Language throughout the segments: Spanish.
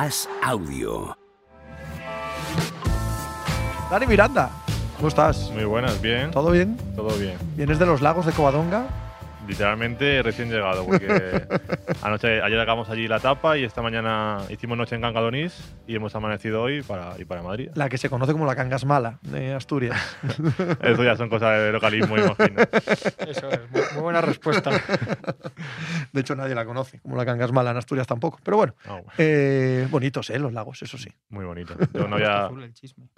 As Audio. Dani Miranda, ¿cómo estás? Muy buenas, bien. ¿Todo bien? Todo bien. ¿Vienes de los lagos de Covadonga? Literalmente recién llegado, porque anoche, ayer acabamos allí la etapa y esta mañana hicimos noche en Cangadonís y hemos amanecido hoy para ir para Madrid. La que se conoce como la Cangas Mala de Asturias. Eso ya son cosas de localismo, imagino. Eso es, muy, muy buena respuesta. De hecho, nadie la conoce como la Cangas Mala en Asturias tampoco. Pero bueno, Ah, bueno, eh, bonitos, ¿eh? Los lagos, eso sí. muy bonito. Yo no había Azul el chisme.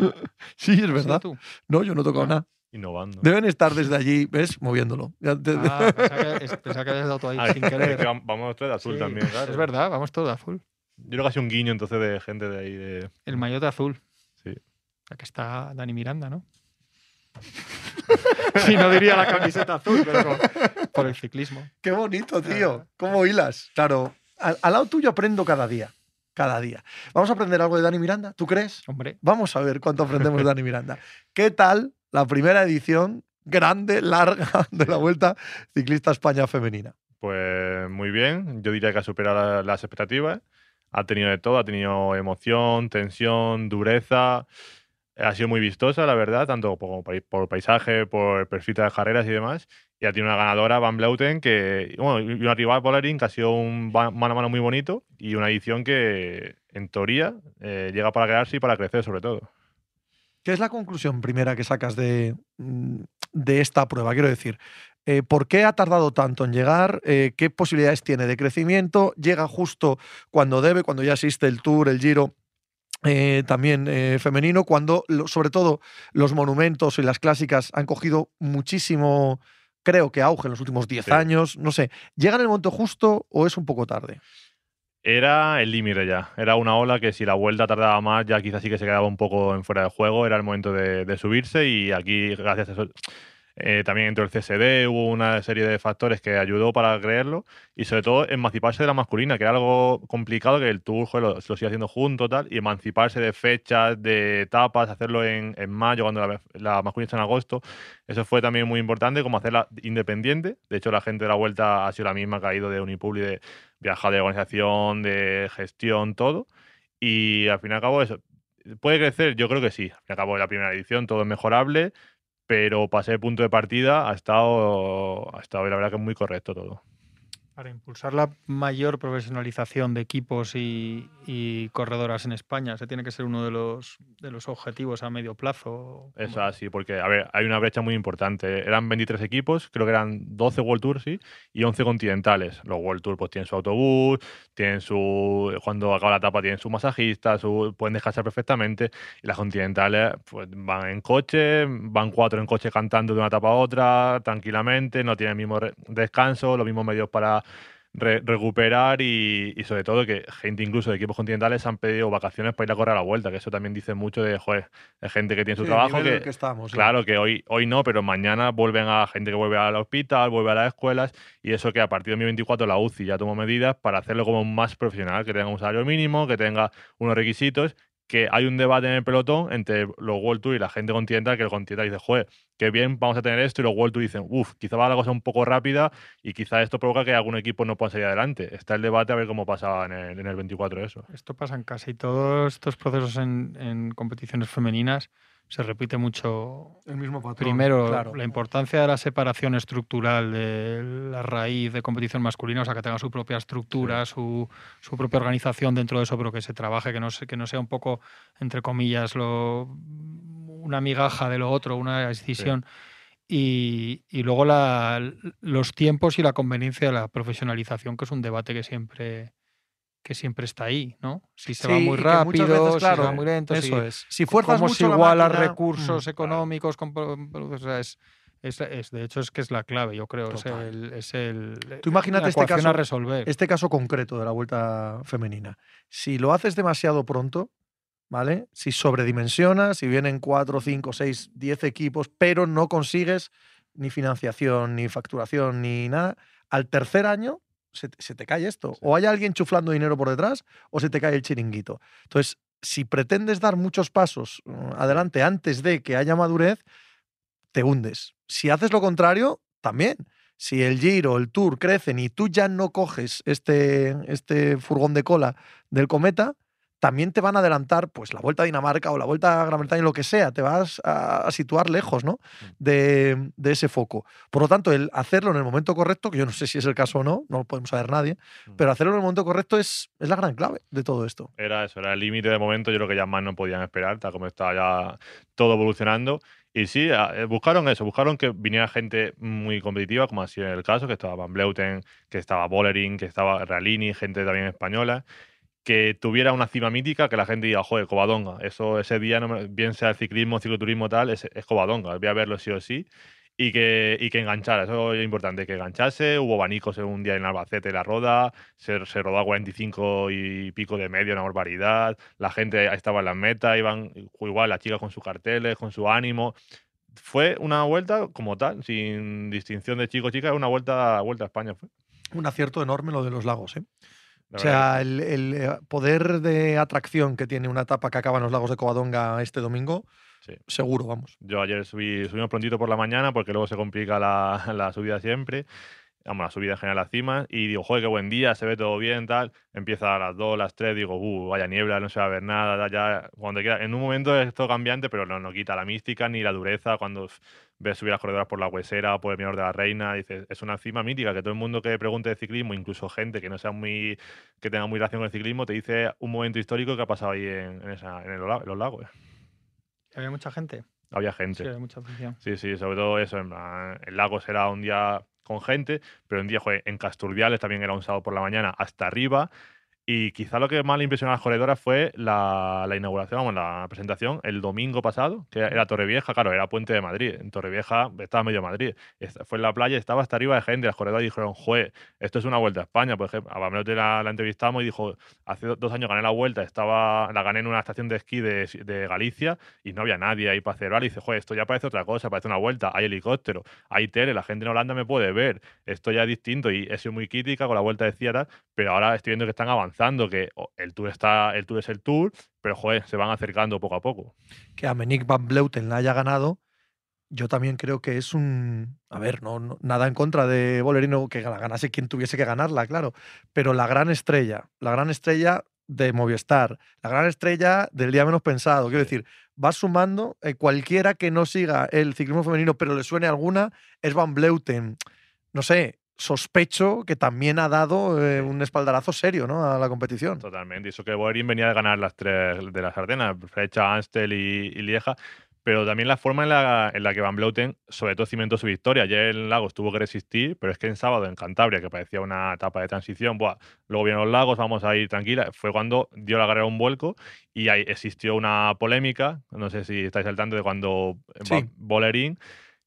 Sí, es ¿Has verdad. No, yo no he tocado nada. Innovando. Deben estar desde allí, ¿ves? Moviéndolo. Ah, pensaba que, pensaba que habías dado tú ahí Ah, sin es querer. que vam- vamos tres de azul Sí, también, claro. Es verdad, vamos todos de azul. Yo creo que ha sido un guiño entonces de gente de ahí de. El maillot azul. Sí. Aquí está Dani Miranda, ¿no? sí, no diría la camiseta azul, pero por el ciclismo. Qué bonito, tío. ¿Cómo hilas? Claro, al, al lado tuyo aprendo cada día. Cada día. ¿Vamos a aprender algo de Dani Miranda? ¿Tú crees? Hombre, Vamos a ver cuánto aprendemos de Dani Miranda. ¿Qué tal la primera edición grande, larga, de la Vuelta Ciclista España Femenina? Pues muy bien, yo diría que ha superado la- las expectativas. Ha tenido de todo, ha tenido emoción, tensión, dureza. Ha sido muy vistosa, la verdad, tanto por, paisaje, por perfil de carreras y demás. Y ha tenido una ganadora, Van Bleuten, que, bueno, y una rival, Bollering, que ha sido un mano a mano muy bonito y una edición que, en teoría, eh, llega para quedarse y para crecer, sobre todo. ¿Qué es la conclusión primera que sacas de, mm, de esta prueba? Quiero decir, eh, ¿por qué ha tardado tanto en llegar? Eh, ¿Qué posibilidades tiene de crecimiento? ¿Llega justo cuando debe, cuando ya existe el Tour, el Giro? eh, también eh, femenino, cuando lo- sobre todo los monumentos y las clásicas han cogido muchísimo, creo que auge en los últimos 10 Sí. años, no sé, ¿llega en el momento justo o es un poco tarde? Era el límite ya. Era una ola que si la vuelta tardaba más, ya quizás sí que se quedaba un poco en fuera de juego. Era el momento de, subirse y aquí, gracias a eso, eh, también entró el CSD, hubo una serie de factores que ayudó para creerlo y sobre todo emanciparse de la masculina, que era algo complicado que el Tour joder, lo, lo sigue haciendo junto tal, y emanciparse de fechas, de etapas, hacerlo en, mayo cuando la, masculina está en agosto. Eso fue también muy importante, como hacerla independiente. De hecho, la gente de la vuelta ha sido la misma ha ido de Unipubli, de viajar de organización, de gestión, todo. Y al fin y al cabo, eso. ¿Puede crecer? Yo creo que sí. Al fin y al cabo, la primera edición, todo es mejorable, pero para ser punto de partida ha estado, ha estado la verdad que muy correcto todo. Para impulsar la mayor profesionalización de equipos y, y corredoras en España, ese tiene que ser uno de los, de los objetivos a medio plazo. Es así, porque, a ver, hay una brecha muy importante. Eran 23 equipos, creo que eran 12 World Tours, sí, y 11 continentales. Los World Tour pues tienen su autobús, tienen su... Cuando acaba la etapa tienen su masajista, su, pueden descansar perfectamente. Y las continentales pues van en coche, van cuatro en coche cantando de una etapa a otra, tranquilamente, no tienen el mismo descanso, los mismos medios para re- recuperar y, y sobre todo que gente incluso de equipos continentales han pedido vacaciones para ir a correr a la vuelta, que eso también dice mucho de, joder, de gente que tiene su Sí, trabajo que, estamos, sí. Claro que hoy, hoy no, pero mañana vuelven a gente que vuelve al hospital, vuelve a las escuelas, y eso que a partir de 2024 la UCI ya tomó medidas para hacerlo como más profesional, que tenga un salario mínimo, que tenga unos requisitos, que hay un debate en el pelotón entre los World Tour y la gente continental, que el continental dice, joder, qué bien vamos a tener esto, y los World Tour dicen, uff, quizá va la cosa un poco rápida y quizá esto provoca que algún equipo no pueda salir adelante. Está el debate a ver cómo pasa en el, en el 24 eso. Esto pasa en casi todos estos procesos en, en competiciones femeninas. Se repite mucho El mismo patrón. Primero, claro. la importancia de la separación estructural de la raíz de competición masculina, o sea, que tenga su propia estructura, su, su propia organización dentro de eso, pero que se trabaje, que no, que no sea un poco, entre comillas, lo, una migaja de lo otro, una decisión. Y, y luego la- los tiempos y la conveniencia de la profesionalización, que es un debate que siempre que siempre está ahí, ¿no? Si se va muy rápido, veces, si se va claro, muy lento, si, Eso es. Si fuerzas cómo mucho se la iguala máquina, recursos mm, económicos, con o sea, es, es, es- de hecho es que es la clave, yo creo, es el, es el Tú imagínate este a caso- resolver. este caso concreto de la vuelta femenina. Si lo haces demasiado pronto, ¿vale? Si sobredimensionas, si vienen 4, 5, 6, 10 equipos, pero no consigues ni financiación, ni facturación, ni nada, al tercer año se, te- se te cae esto. O hay alguien chuflando dinero por detrás o se te cae el chiringuito. Entonces, si pretendes dar muchos pasos mm, adelante antes de que haya madurez, te hundes. Si haces lo contrario, también. Si el Giro, el Tour crecen y tú ya no coges este, este furgón de cola del cometa, también te van a adelantar pues la vuelta a Dinamarca o la vuelta a Gran Bretaña, lo que sea, te vas a, a situar lejos ¿no? Mm. de, de ese foco. Por lo tanto, el hacerlo en el momento correcto, que yo no sé si es el caso o no, no lo podemos saber nadie, Mm. pero hacerlo en el momento correcto es, es la gran clave de todo esto. Era eso, era el límite de momento. Yo creo que ya más no podían esperar, tal como estaba ya todo evolucionando. Y sí, eh, buscaron eso, buscaron que viniera gente muy competitiva, como ha sido el caso, que estaba Van Bleuten, que estaba Bollering, que estaba Realini, gente también española, que tuviera una cima mítica, que la gente diga, joder, Covadonga, eso ese día, no me- bien sea el ciclismo, cicloturismo tal, es, es Covadonga, voy a verlo sí o sí. Y que, y que enganchara, eso es importante, que enganchase. Hubo abanicos en un día en Albacete, la roda, se, se rodó a 45 y pico de medio, una barbaridad. La gente estaba en las metas, iban igual las chicas con sus carteles, con su ánimo. Fue una vuelta como tal, sin distinción de chico chica, una vuelta, vuelta a España. Fue, Un acierto enorme lo de los lagos. ¿eh? La O sea, el, el, eh, poder de atracción que tiene una etapa que acaba en los lagos de Covadonga este domingo, Sí. seguro, vamos. Yo ayer subí, subimos prontito por la mañana porque luego se complica la, la subida siempre. Vamos, la subida en general a la cima. Y digo, joder, qué buen día, se ve todo bien, tal. Empieza a las 2, las 3, digo, uh, vaya niebla, no se va a ver nada. Ya, cuando queda, en un momento es todo cambiante, pero no, no quita la mística ni la dureza. Cuando ves subir las corredoras por la Huesera o por el Mirador de la Reina, dices, es una cima mítica que todo el mundo que pregunte de ciclismo, incluso gente que no sea muy, que tenga muy relación con el ciclismo, te dice un momento histórico que ha pasado ahí en, en esa, en, el en los lagos. Había mucha gente. Había Sí, gente. había mucha afición. Sí, sí, sobre todo eso. En plan, el lago será un día con gente, pero un día, joder, en Casturdiales también era un sábado por la mañana hasta arriba. Y quizá lo que más le impresionó a las corredoras fue la, la inauguración, vamos, la presentación el domingo pasado, que era Torrevieja, claro, era Puente de Madrid. En Torrevieja estaba medio Madrid. Fue en la playa, estaba hasta arriba de gente. Las corredoras dijeron, joder, esto es una vuelta a España. Por ejemplo, a Bamlote la, la entrevistamos y dijo, hace do- dos años gané la vuelta, estaba, la gané en una estación de esquí de, de Galicia y no había nadie ahí para celebrar. Y dice, joder, esto ya parece otra cosa, parece una vuelta. Hay helicóptero, hay tele, la gente en Holanda me puede ver. Esto ya es distinto y he sido muy crítica con la vuelta de Ciara, pero ahora estoy viendo que están avanzando, que el tour está, el tour es el tour, pero joder, se van acercando poco a poco. Que a Menick Van Bleuten la haya ganado, yo también creo que es un. A ver, no- nada en contra de Bolerino que la ganase quien tuviese que ganarla, claro. Pero la gran estrella, la gran estrella de Movistar, la gran estrella del día menos pensado. Quiero decir, va sumando eh, cualquiera que no siga el ciclismo femenino, pero le suene alguna, es Van Bleuten. No sé, sospecho que también ha dado eh, un espaldarazo serio ¿no? a la competición. Totalmente. Y eso que Boerin venía de ganar las tres de las Ardenas, Frecha, Anstel y, y Lieja. Pero también la forma en la, en la que Van Bleuten, sobre todo, cimentó su victoria. Ayer en Lagos tuvo que resistir, pero es que en sábado en Cantabria, que parecía una etapa de transición, buah, luego vienen los Lagos, vamos a ir tranquila. Fue cuando dio la carrera un vuelco y ahí existió una polémica. No sé si estáis al tanto de cuando Sí. Bolerín,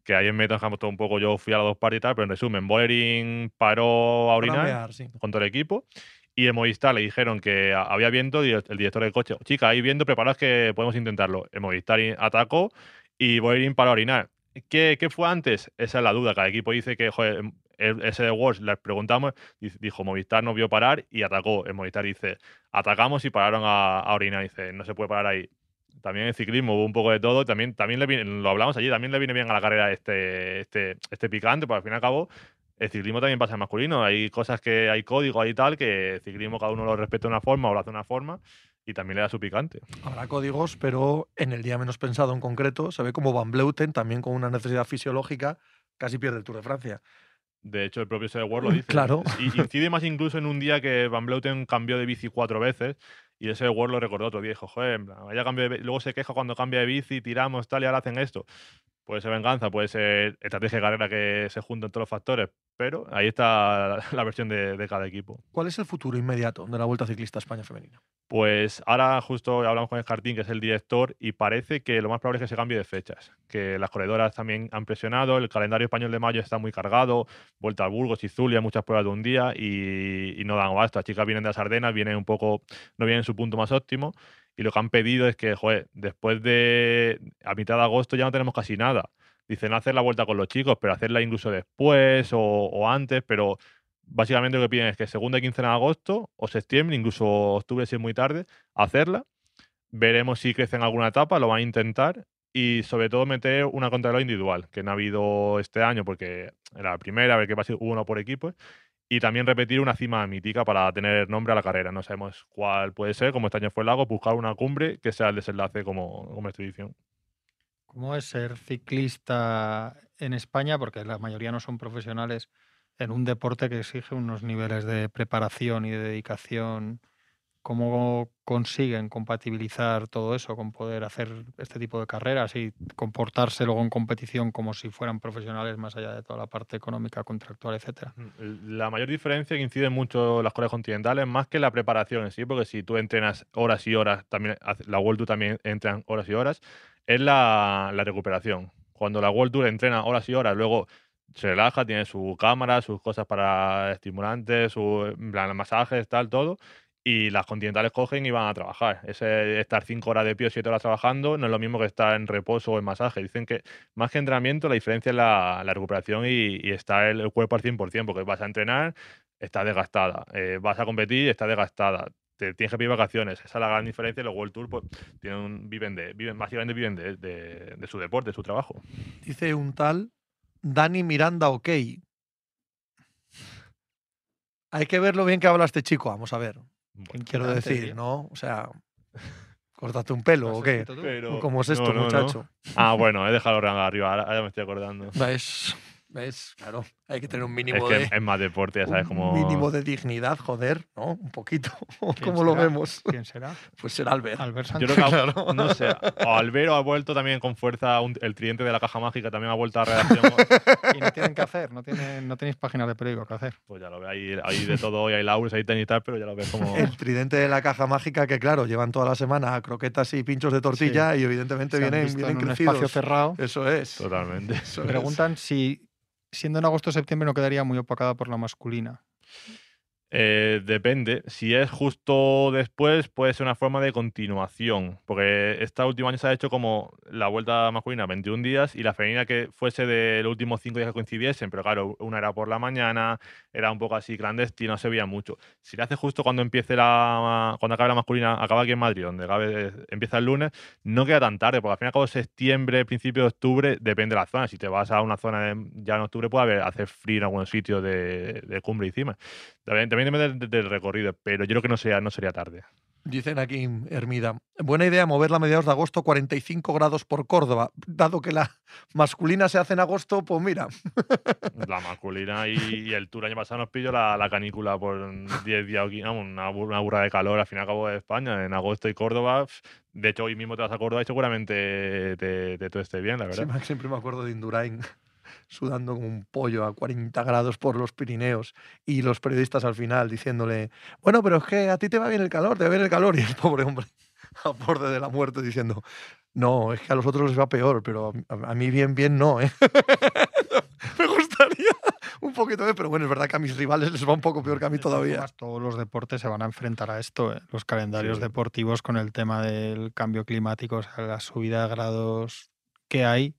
que ahí en Meta dejamos todo un poco, yo fui a las dos partes y tal, pero en resumen, Bolerín paró a orinar mear, sí. con todo el equipo. Y en Movistar le dijeron que a- había viento y el el director del coche, chica, hay viento, preparaos que podemos intentarlo. En Movistar atacó y Boerin para orinar. ¿Qué, ¿Qué fue antes? Esa es la duda. Cada equipo dice que, joder, em, el- ese de Wars, les preguntamos, dijo Movistar no vio parar y atacó. En Movistar dice, atacamos y pararon a, a orinar. Dice, no se puede parar ahí. También en ciclismo hubo un poco de todo. También, también le viene- lo hablamos allí, también le viene bien a la carrera este, este, este picante, porque al fin y al cabo el ciclismo también pasa en masculino. Hay cosas que hay código, hay tal, que el ciclismo cada uno lo respeta de una forma o lo hace de una forma y también le da su picante. Habrá códigos, pero en el día menos pensado en concreto, se ve como Van Bleuten, también con una necesidad fisiológica, casi pierde el Tour de Francia. De hecho, el propio Sede World lo dice. Claro. Y incide más incluso en un día que Van Bleuten cambió de bici cuatro veces y ese World lo recordó otro día. Dijo, joder, vaya cambio de bi-". luego se queja cuando cambia de bici, tiramos, tal, y ahora hacen esto. Puede ser venganza, puede ser estrategia de carrera que se juntan todos los factores, pero ahí está la versión de, de cada equipo. ¿Cuál es el futuro inmediato de la Vuelta Ciclista a España Femenina? Pues ahora justo hablamos con el Jardín, que es el director, y parece que lo más probable es que se cambie de fechas. Que las corredoras también han presionado, el calendario español de mayo está muy cargado, vuelta a Burgos y Zulia, muchas pruebas de un día y, y no dan abasto. Las chicas vienen de las Ardenas, vienen un poco, no vienen en su punto más óptimo, y lo que han pedido es que, después de a mitad de agosto ya no tenemos casi nada. Dicen hacer la vuelta con los chicos, pero hacerla incluso después o, o antes, pero básicamente lo que piden es que segunda quincena de agosto o septiembre, incluso octubre si es muy tarde, hacerla. Veremos si crece en alguna etapa, lo van a intentar. Y sobre todo meter una contrarreloj individual, que no ha habido este año porque era la primera, a ver qué pasa, hubo uno por equipo. Y también repetir una cima mítica para tener nombre a la carrera. No sabemos cuál puede ser, como este año fue el lago, buscar una cumbre que sea el desenlace como, como expedición. ¿Cómo es ser ciclista en España? Porque la mayoría no son profesionales en un deporte que exige unos niveles de preparación y de dedicación ¿Cómo consiguen compatibilizar todo eso con poder hacer este tipo de carreras y comportarse luego en competición como si fueran profesionales más allá de toda la parte económica, contractual, etcétera? La mayor diferencia que inciden mucho las colas continentales más que la preparación en sí, porque si tú entrenas horas y horas, también la World Tour también entran horas y horas, es la, la recuperación. Cuando la World Tour entrena horas y horas, luego se relaja, tiene su cámara, sus cosas para estimulantes, sus masajes, tal, todo y las continentales cogen y van a trabajar. Ese estar cinco horas de pie o siete horas trabajando no es lo mismo que estar en reposo o en masaje. Dicen que más que entrenamiento, la diferencia es la, recuperación y, y estar el, cuerpo al 100%, porque vas a entrenar, está desgastada. Eh, vas a competir, está desgastada. Te, tienes que pedir vacaciones. Esa es la gran diferencia. Los World Tour pues, viven, de, viven, básicamente viven de, de, de su deporte, de su trabajo. Dice un tal Dani Miranda OK. Hay que ver lo bien que habla este chico. Vamos a ver. Quiero decir, ¿no? O sea, ¿cortaste un pelo o qué? ¿Cómo es esto, muchacho? Ah, bueno, he dejado el arriba, ahora, me estoy acordando. ¿Ves? ¿Ves? Claro, hay que tener un mínimo es que Es más deporte, ya sabes cómo. Mínimo de dignidad, joder, ¿no? Un poquito. ¿Cómo lo vemos? ¿Quién será? Pues será Albert. Albert Yo creo que, claro. no sé, o Albert ha vuelto también con fuerza, el tridente de la caja mágica también ha vuelto a redacción. y no tienen que hacer, no, tienen, no tenéis páginas de periódico que hacer. Pues ya lo ve hay de todo, hay laures, hay tenis y tal, pero ya lo ves como. El tridente de la caja mágica, que claro, llevan toda la semana croquetas y pinchos de tortilla y evidentemente vienen, vienen en crecidos. Un espacio cerrado. Eso es. Totalmente. Eso Preguntan si siendo en agosto o septiembre no quedaría muy opacada por la masculina. Eh, depende. Si es justo después, puede ser una forma de continuación. Porque esta última año se ha hecho como la vuelta masculina 21 días y la femenina que fuese de los últimos 5 días que coincidiesen. Pero claro, una era por la mañana, era un poco así clandestino, no se veía mucho. Si le hace justo cuando empiece la. cuando acabe la masculina, acaba aquí en Madrid, donde empieza el lunes, no queda tan tarde, porque al fin y septiembre, principio de octubre, depende de la zona. Si te vas a una zona ya en octubre, puede haber, hacer frío en algún sitio de, de cumbre encima. También, depende del, recorrido, pero yo creo que no, sea, no sería tarde. Dicen aquí, Hermida, buena idea moverla a mediados de agosto, 45 grados por Córdoba. Dado que la masculina se hace en agosto, pues mira. La masculina y, el Tour año pasado nos pilló la, canícula por 10 días, una, una burra de calor al fin y al cabo de España, en agosto y Córdoba. De hecho, hoy mismo te vas a Córdoba y seguramente te, te, esté bien, la verdad. siempre me acuerdo de Indurain sudando como un pollo a 40 grados por los Pirineos y los periodistas al final diciéndole, bueno, pero es que a ti te va bien el calor, te va bien el calor y el pobre hombre a borde de la muerte diciendo, no, es que a los otros les va peor, pero a, mí bien, bien no. ¿eh? Me gustaría un poquito, de, pero bueno, es verdad que a mis rivales les va un poco peor que a mí todavía. todos los deportes se van a enfrentar a esto, ¿eh? los calendarios deportivos con el tema del cambio climático, o sea, la subida de grados que hay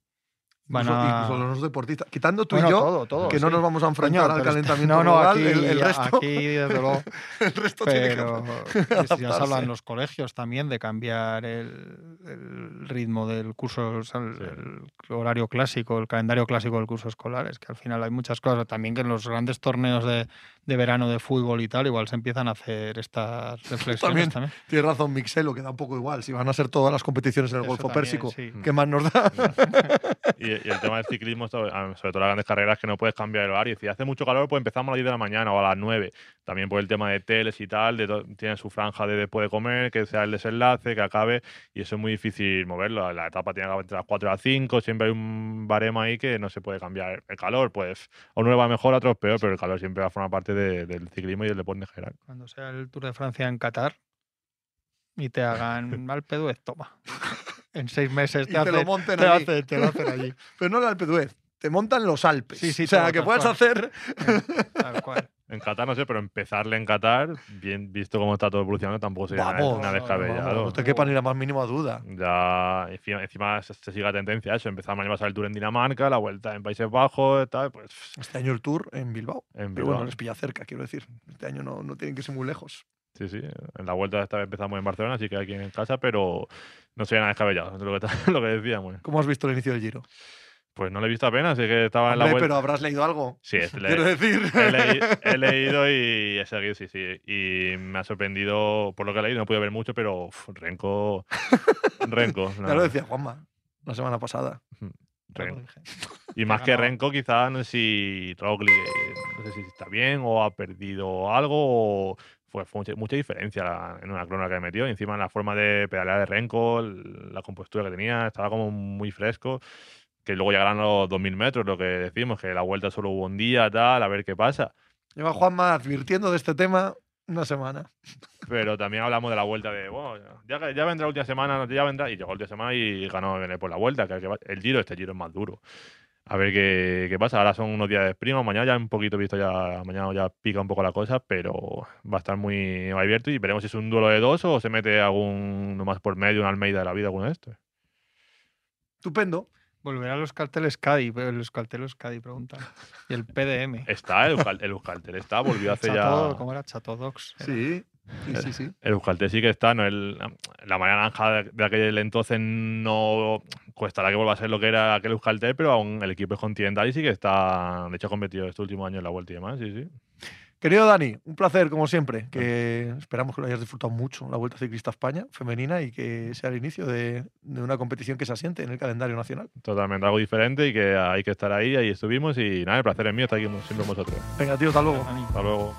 incluso, los deportistas. Quitando tú y yo, que no nos vamos a enfrentar al calentamiento no, no, global, aquí, el, resto, aquí desde luego. el resto pero tiene que ya se habla en los colegios también de cambiar el, el ritmo del curso, el, horario clásico, el calendario clásico del curso escolar. Es que al final hay muchas cosas. También que en los grandes torneos de, de verano de fútbol y tal, igual se empiezan a hacer estas reflexiones también. Tiene razón Mixelo, que da un poco igual. Si van a ser todas las competiciones en el Golfo Pérsico, ¿qué más nos da? y, el tema del ciclismo, sobre todo las grandes carreras, que no puedes cambiar el horario. Si hace mucho calor, pues empezamos a las 10 de la mañana o a las 9. También por el tema de teles y tal, de tiene su franja de después de comer, que sea el desenlace, que acabe, y eso es muy difícil moverlo. La etapa tiene que acabar entre las 4 y las 5, siempre hay un baremo ahí que no se puede cambiar. El calor, pues, a uno le va mejor, a otros peor, pero el calor siempre va a formar parte del ciclismo y del deporte en general. Cuando sea el Tour de Francia en Qatar y te hagan Alpe d'Huez, toma. En seis meses te, te, lo monten te, allí. te lo hacen allí. Pero no el Alpe d'Huez, te montan los Alpes. Sí, sí, o sea, que puedes hacer. Tal cual. En Qatar no sé, pero empezarle en Qatar, bien visto cómo está todo evolucionando, tampoco sería vamos, nada descabellado. No te quepa ni la más mínima duda. Ya, encima, se, sigue la tendencia a eso. Empezamos a pasar el Tour en Dinamarca, la vuelta en Países Bajos, tal, pues... Este año el Tour en Bilbao. En Bilbao. Pero bueno, les pilla cerca, quiero decir. Este año no, no tienen que ser muy lejos. Sí, sí. En la vuelta esta vez empezamos en Barcelona, así que aquí en casa, pero no sería nada descabellado, lo que, lo que decíamos. ¿Cómo has visto el inicio del Giro? Pues no le he visto apenas, así que estaba en la vuelta. pero habrás leído algo. Sí, es- le- Quiero decir. he, leí- he leído y he seguido, sí, sí. Y me ha sorprendido por lo que he leído, no pude ver mucho, pero uf, Renko. Renko. no, Ya lo decía Juanma la semana pasada. Lo. Y más que. Renko, quizás no sé si Roglic, eh, no sé si está bien o ha perdido algo. O fue, fue mucha, mucha diferencia en una clona que metió. Y encima en la forma de pedalear de Renko, la compostura que tenía, estaba como muy fresco. Que luego llegarán los 2000 metros, lo que decimos, que la vuelta solo hubo un día, tal, a ver qué pasa. Lleva Juanma advirtiendo de este tema una semana. Pero también hablamos de la vuelta de, bueno, ya, ya vendrá la última semana, ya vendrá. Y llegó la última semana y ganó Benet por la vuelta. Que, el giro, este giro es más duro. A ver qué, qué pasa. Ahora son unos días de prima. Mañana ya un poquito visto, ya mañana ya pica un poco la cosa, pero va a estar muy abierto y veremos si es un duelo de dos o se mete algún más por medio, un Almeida de la vida, alguno de estos. Estupendo. Volverán los carteles Cádiz, pero los carteles Cádiz preguntan. Y el PDM. Está el, el Euskaltel, está, volvió hace Chato- ya. ¿Cómo era? Chatodox. era. Sí. Sí, sí, sí. El Euskaltel sí que está, no el, la María Naranja de, de aquel entonces no cuestará que vuelva a ser lo que era aquel Euskaltel, pero aún el equipo es continental y sí que está, de hecho ha competido este último año en la vuelta y demás, sí, sí. Querido Dani, un placer como siempre. Que esperamos que lo hayas disfrutado mucho la Vuelta Ciclista a España femenina y que sea el inicio de, de una competición que se asiente en el calendario nacional. Totalmente algo diferente y que hay que estar ahí, ahí estuvimos y nada, el placer es mío estar aquí siempre con vosotros. Venga, tío, hasta luego. Hasta luego.